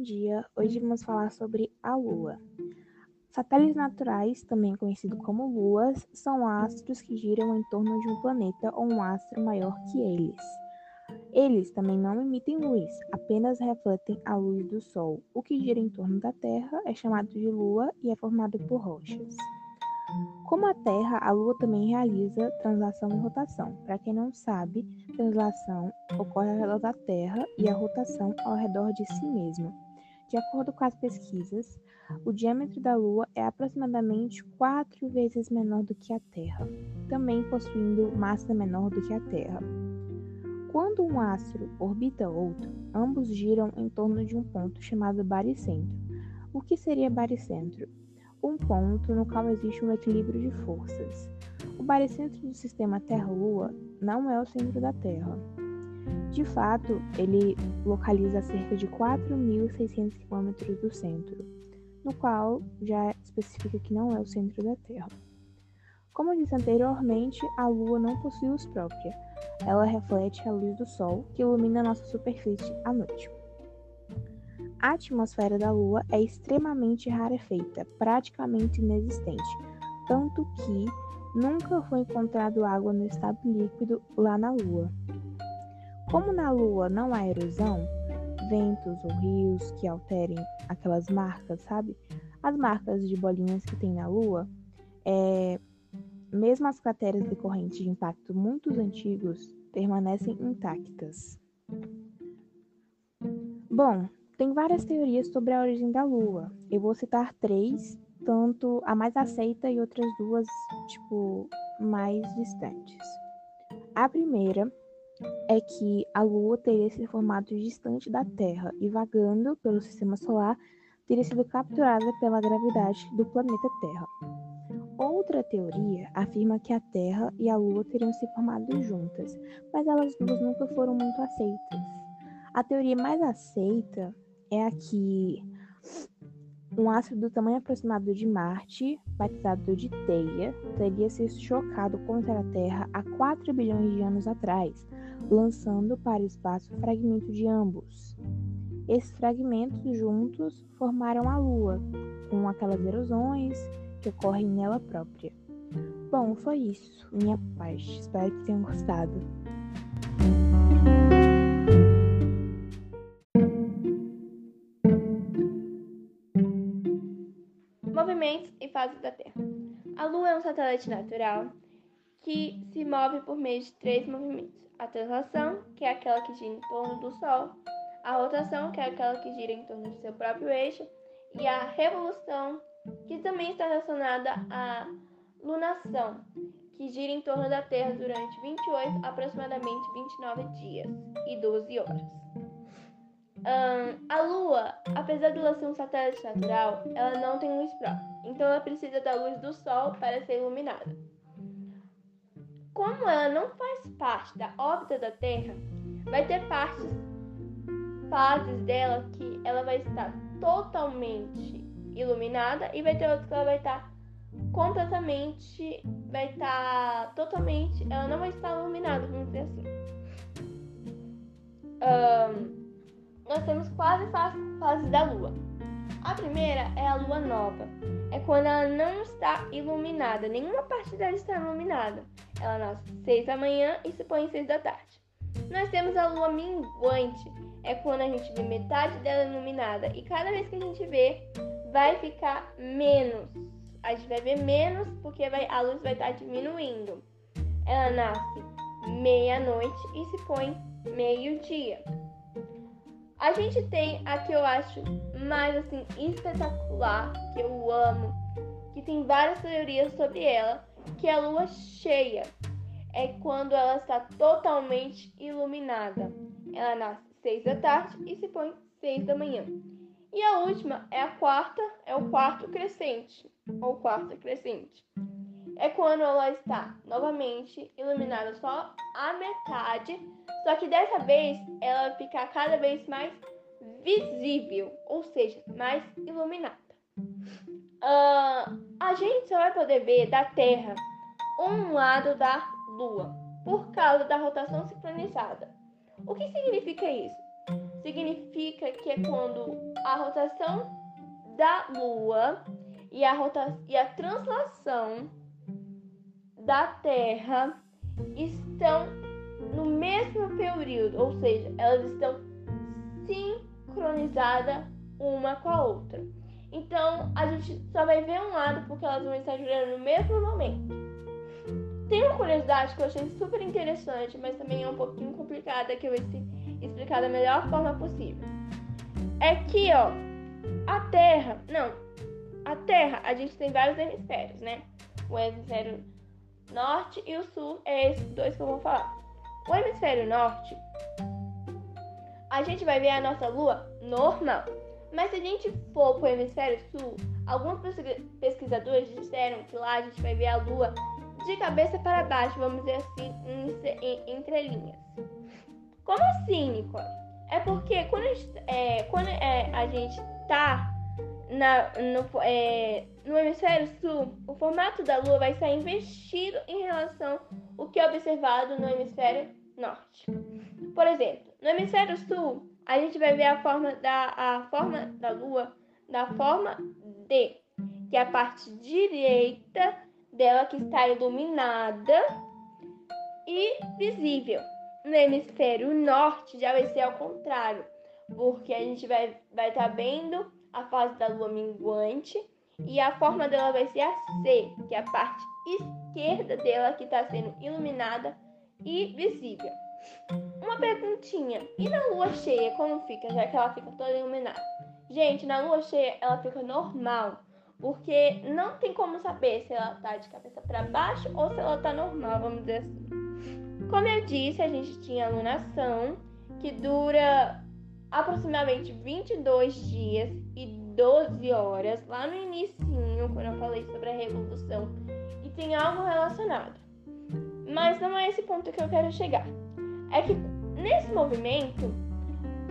bom dia. Hoje vamos falar sobre a Lua. Satélites naturais, também conhecidos como luas, são astros que giram em torno de um planeta ou um astro maior que eles. Eles também não emitem luz, apenas refletem a luz do Sol. O que gira em torno da Terra é chamado de Lua e é formado por rochas. Como a Terra, a Lua também realiza translação e rotação. Para quem não sabe, translação ocorre ao redor da Terra e a rotação ao redor de si mesma. De acordo com as pesquisas, o diâmetro da Lua é aproximadamente quatro vezes menor do que a Terra, também possuindo massa menor do que a Terra. Quando um astro orbita outro, ambos giram em torno de um ponto chamado baricentro. O que seria baricentro? um ponto no qual existe um equilíbrio de forças. O baricentro do sistema Terra-Lua não é o centro da Terra. De fato, ele localiza cerca de 4.600 km do centro, no qual já especifica que não é o centro da Terra. Como disse anteriormente, a Lua não possui luz própria. Ela reflete a luz do Sol, que ilumina nossa superfície à noite. A atmosfera da Lua é extremamente rarefeita, praticamente inexistente, tanto que nunca foi encontrado água no estado líquido lá na Lua. Como na Lua não há erosão, ventos ou rios que alterem aquelas marcas, sabe? As marcas de bolinhas que tem na Lua, é, mesmo as crateras decorrentes de impactos muito antigos permanecem intactas. Bom, tem várias teorias sobre a origem da Lua. Eu vou citar três, tanto a mais aceita e outras duas, tipo, mais distantes. A primeira é que a Lua teria se formado distante da Terra e vagando pelo sistema solar teria sido capturada pela gravidade do planeta Terra. Outra teoria afirma que a Terra e a Lua teriam se formado juntas, mas elas duas nunca foram muito aceitas. A teoria mais aceita é a que um astro do tamanho aproximado de Marte, batizado de Teia, teria se chocado contra a Terra há 4 bilhões de anos atrás, lançando para o espaço fragmento de ambos. Esses fragmentos juntos formaram a Lua, com aquelas erosões que ocorrem nela própria. Bom, foi isso, minha parte. Espero que tenham gostado. Movimentos e fases da Terra. A Lua é um satélite natural que se move por meio de três movimentos: a translação, que é aquela que gira em torno do Sol, a rotação, que é aquela que gira em torno de seu próprio eixo, e a revolução, que também está relacionada à lunação, que gira em torno da Terra durante 28, aproximadamente 29 dias e 12 horas. Um, a Lua, apesar de ela ser um satélite natural, ela não tem luz própria, então ela precisa da luz do Sol para ser iluminada. Como ela não faz parte da órbita da Terra, vai ter partes, fases dela que ela vai estar totalmente iluminada e vai ter outras que ela vai estar completamente, vai estar totalmente, ela não vai estar iluminada, vamos dizer assim. Um, nós temos quase fases da lua. A primeira é a lua nova. É quando ela não está iluminada, nenhuma parte dela está iluminada. Ela nasce às 6 da manhã e se põe às 6 da tarde. Nós temos a lua minguante, é quando a gente vê metade dela iluminada e cada vez que a gente vê, vai ficar menos. A gente vai ver menos porque vai, a luz vai estar diminuindo. Ela nasce meia-noite e se põe meio-dia. A gente tem a que eu acho mais assim espetacular, que eu amo, que tem várias teorias sobre ela, que é a lua cheia. É quando ela está totalmente iluminada. Ela nasce seis da tarde e se põe seis da manhã. E a última é a quarta, é o quarto crescente, ou quarta crescente. É quando ela está novamente iluminada só a metade só que dessa vez ela vai ficar cada vez mais visível, ou seja, mais iluminada. Uh, a gente só vai poder ver da Terra um lado da Lua por causa da rotação sincronizada. O que significa isso? significa que é quando a rotação da Lua e a, rota e a translação da Terra estão no mesmo período, ou seja, elas estão sincronizadas uma com a outra. Então a gente só vai ver um lado porque elas vão estar girando no mesmo momento. Tem uma curiosidade que eu achei super interessante, mas também é um pouquinho complicada que eu vou explicar da melhor forma possível. É que, ó, a Terra, não, a Terra, a gente tem vários hemisférios, né? O hemisfério norte e o sul é esses dois que eu vou falar. O hemisfério norte, a gente vai ver a nossa lua normal. Mas se a gente for para o hemisfério sul, alguns pesquisadores disseram que lá a gente vai ver a lua de cabeça para baixo, vamos dizer assim, entre linhas. Como assim, Nicole? É porque quando a gente, é, quando, é, a gente tá na, no, é, no hemisfério sul, o formato da Lua vai estar investido em relação ao que é observado no hemisfério norte. Por exemplo, no hemisfério sul, a gente vai ver a forma da, a forma da Lua da forma D, que é a parte direita dela que está iluminada e visível. No hemisfério norte já vai ser ao contrário, porque a gente vai vai estar tá vendo a fase da lua minguante e a forma dela vai ser a C, que é a parte esquerda dela que está sendo iluminada e visível. Uma perguntinha: e na lua cheia como fica, já que ela fica toda iluminada? Gente, na lua cheia ela fica normal, porque não tem como saber se ela tá de cabeça para baixo ou se ela tá normal, vamos dizer assim. Como eu disse, a gente tinha a lunação, que dura aproximadamente 22 dias e 12 horas, lá no início, quando eu falei sobre a revolução, e tem algo relacionado. Mas não é esse ponto que eu quero chegar. É que nesse movimento,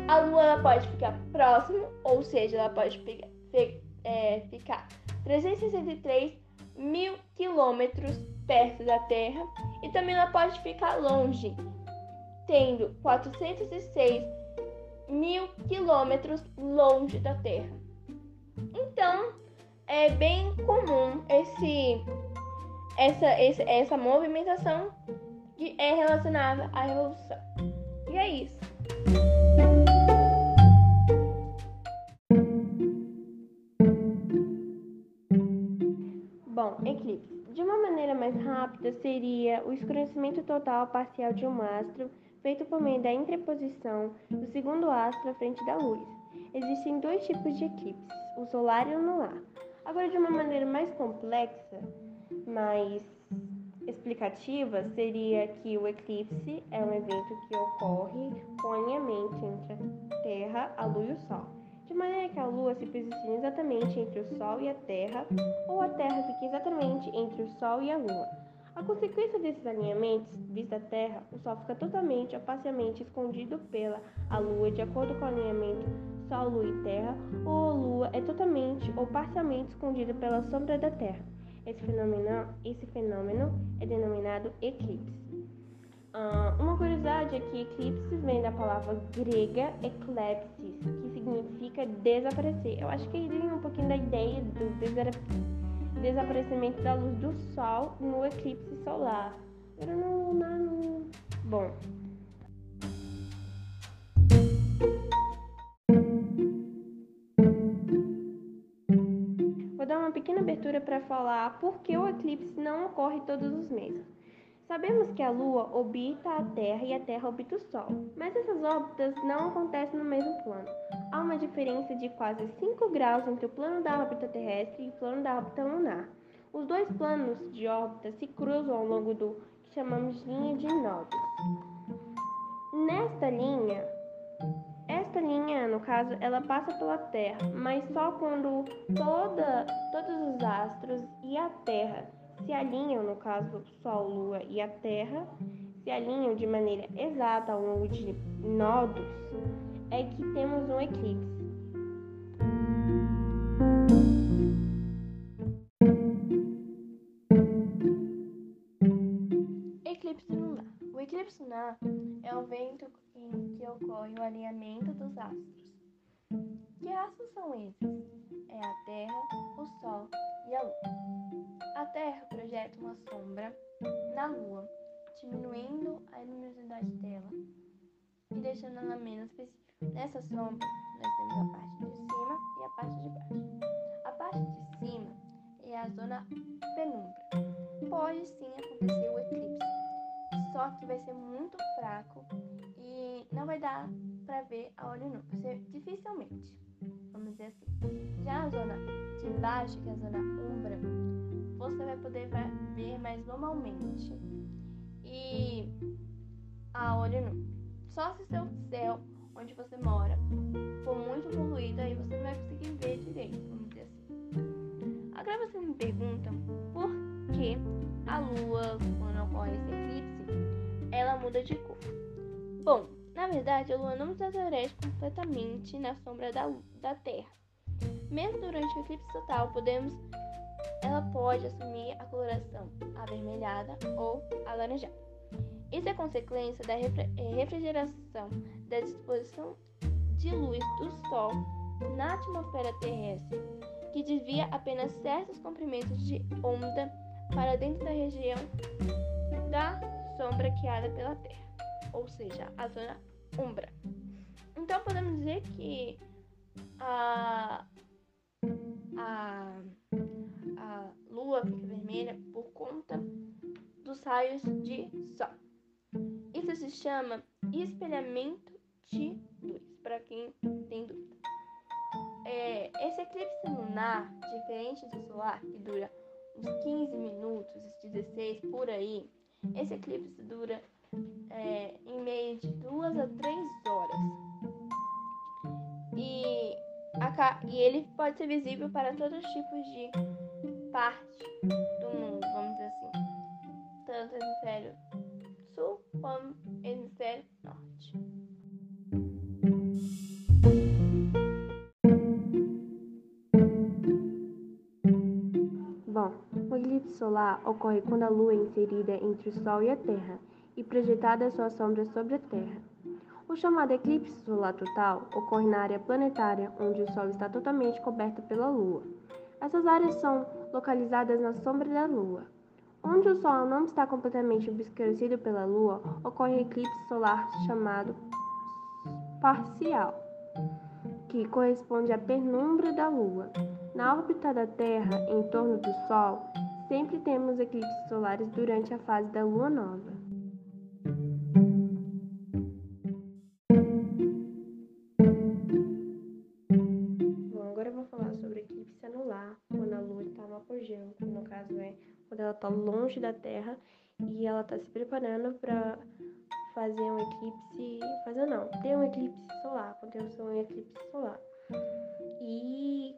a Lua ela pode ficar próximo, ou seja, ela pode pegar, é, ficar 363 mil quilômetros perto da Terra e também ela pode ficar longe, tendo 406 mil quilômetros longe da Terra. Então, é bem comum esse, essa, esse, essa movimentação que é relacionada à revolução. E é isso. Bom, eclipse. De uma maneira mais rápida, seria o escurecimento total parcial de um astro, feito por meio da interposição do segundo astro à frente da luz. Existem dois tipos de eclipses, o solar e o lunar. Agora, de uma maneira mais complexa, mais explicativa, seria que o eclipse é um evento que ocorre com alinhamento entre a Terra, a Lua e o Sol de maneira que a Lua se posicione exatamente entre o Sol e a Terra, ou a Terra fique exatamente entre o Sol e a Lua. A consequência desses alinhamentos, vista a Terra, o Sol fica totalmente ou parcialmente escondido pela a Lua, de acordo com o alinhamento Sol, Lua e Terra, ou a Lua é totalmente ou parcialmente escondida pela sombra da Terra. Esse fenômeno, esse fenômeno é denominado eclipse. Uh, uma curiosidade é que eclipse vem da palavra grega eclepsis, que significa desaparecer. Eu acho que ele vem um pouquinho da ideia do desaparecimento da luz do Sol no eclipse solar. Era no, no... Bom. Vou dar uma pequena abertura para falar por que o eclipse não ocorre todos os meses. Sabemos que a Lua orbita a Terra e a Terra orbita o Sol, mas essas órbitas não acontecem no mesmo plano. Há uma diferença de quase 5 graus entre o plano da órbita terrestre e o plano da órbita lunar. Os dois planos de órbita se cruzam ao longo do que chamamos linha de nodos. Nesta linha, esta linha, no caso, ela passa pela Terra, mas só quando toda, todos os astros e a Terra se alinham, no caso Sol, Lua e a Terra, se alinham de maneira exata ao longo de nodos, é que temos um eclipse. Eclipse lunar. O eclipse lunar é o evento em que ocorre o alinhamento dos astros. Que astros são esses? É a Terra, o Sol e a Lua. A Terra projeta uma sombra na Lua, diminuindo a luminosidade dela e deixando ela menos específica. Nessa sombra, nós temos a parte de cima e a parte de baixo. A parte de cima é a zona penumbra. Pode sim acontecer o eclipse, só que vai ser muito fraco e não vai dar para ver a olho nu. Dificilmente, vamos dizer assim. Já a zona de baixo, que é a zona umbra, você vai poder ver mais normalmente e a olho nu. Só se seu céu onde você mora for muito poluído, aí você não vai conseguir ver direito, vamos dizer assim. Agora você me pergunta por que a lua, quando ocorre esse eclipse, ela muda de cor. Bom, na verdade, a lua não desaparece completamente na sombra da, da Terra. Mesmo durante o eclipse total, podemos ela pode assumir a coloração avermelhada ou alaranjada. Isso é consequência da é, refrigeração da disposição de luz do Sol na atmosfera terrestre, que desvia apenas certos comprimentos de onda para dentro da região da sombra criada pela Terra, ou seja, a zona umbra. Então podemos dizer que a, a, a Lua fica vermelha por conta dos raios de Sol. Isso se chama espelhamento de luz, para quem tem dúvida. É, esse eclipse lunar, diferente do solar, que dura uns 15 minutos, 16 por aí, esse eclipse dura é, em meio de 2 a 3 horas. E, a, e ele pode ser visível para todos os tipos de parte do mundo, vamos dizer assim. Tanto hemisfério como hemisfério norte. Bom, o eclipse solar ocorre quando a Lua é inserida entre o Sol e a Terra e projetada sua sombra sobre a Terra. O chamado eclipse solar total ocorre na área planetária onde o Sol está totalmente coberto pela Lua. Essas áreas são localizadas na sombra da Lua. Onde o Sol não está completamente obscurecido pela Lua, ocorre eclipse solar chamado parcial, que corresponde à penumbra da Lua. Na órbita da Terra, em torno do Sol, sempre temos eclipses solares durante a fase da Lua nova. Está longe da Terra e ela está se preparando para fazer um eclipse, fazer não, ter um eclipse solar, acontecer um eclipse solar. E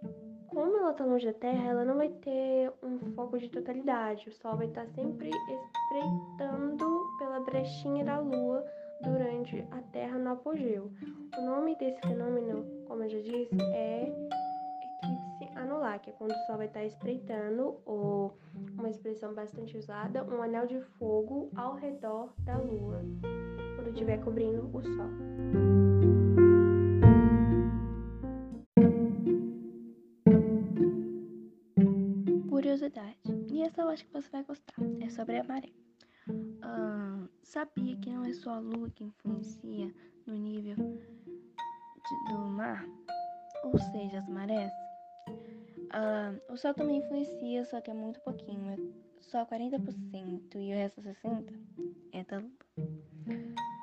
como ela está longe da Terra, ela não vai ter um foco de totalidade. O Sol vai estar tá sempre espreitando pela brechinha da Lua durante a Terra no apogeu. O nome desse fenômeno, como eu já disse, é que é quando o Sol vai estar espreitando, ou uma expressão bastante usada, um anel de fogo ao redor da Lua, quando estiver cobrindo o Sol. Curiosidade, e essa eu acho que você vai gostar, é sobre a maré. Uh, sabia que não é só a Lua que influencia no nível de, do mar, ou seja, as marés? Uh, o sol também influencia, só que é muito pouquinho, é só 40% e o resto 60% é da lua.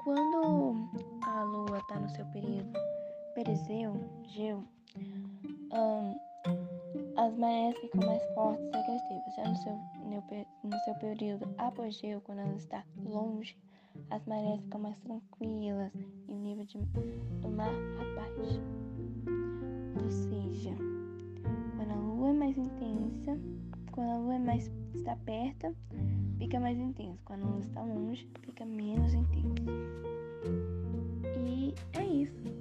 Quando a lua está no seu período perigeu, gel, um, as marés ficam mais fortes e agressivas. Já no seu, no seu período apogeu, quando ela está longe, as marés ficam mais tranquilas e o nível de, do mar abaixa. Ou seja, lua é mais intensa, quando a lua é mais está perto, fica mais intensa. Quando a lua está longe, fica menos intensa. E é isso.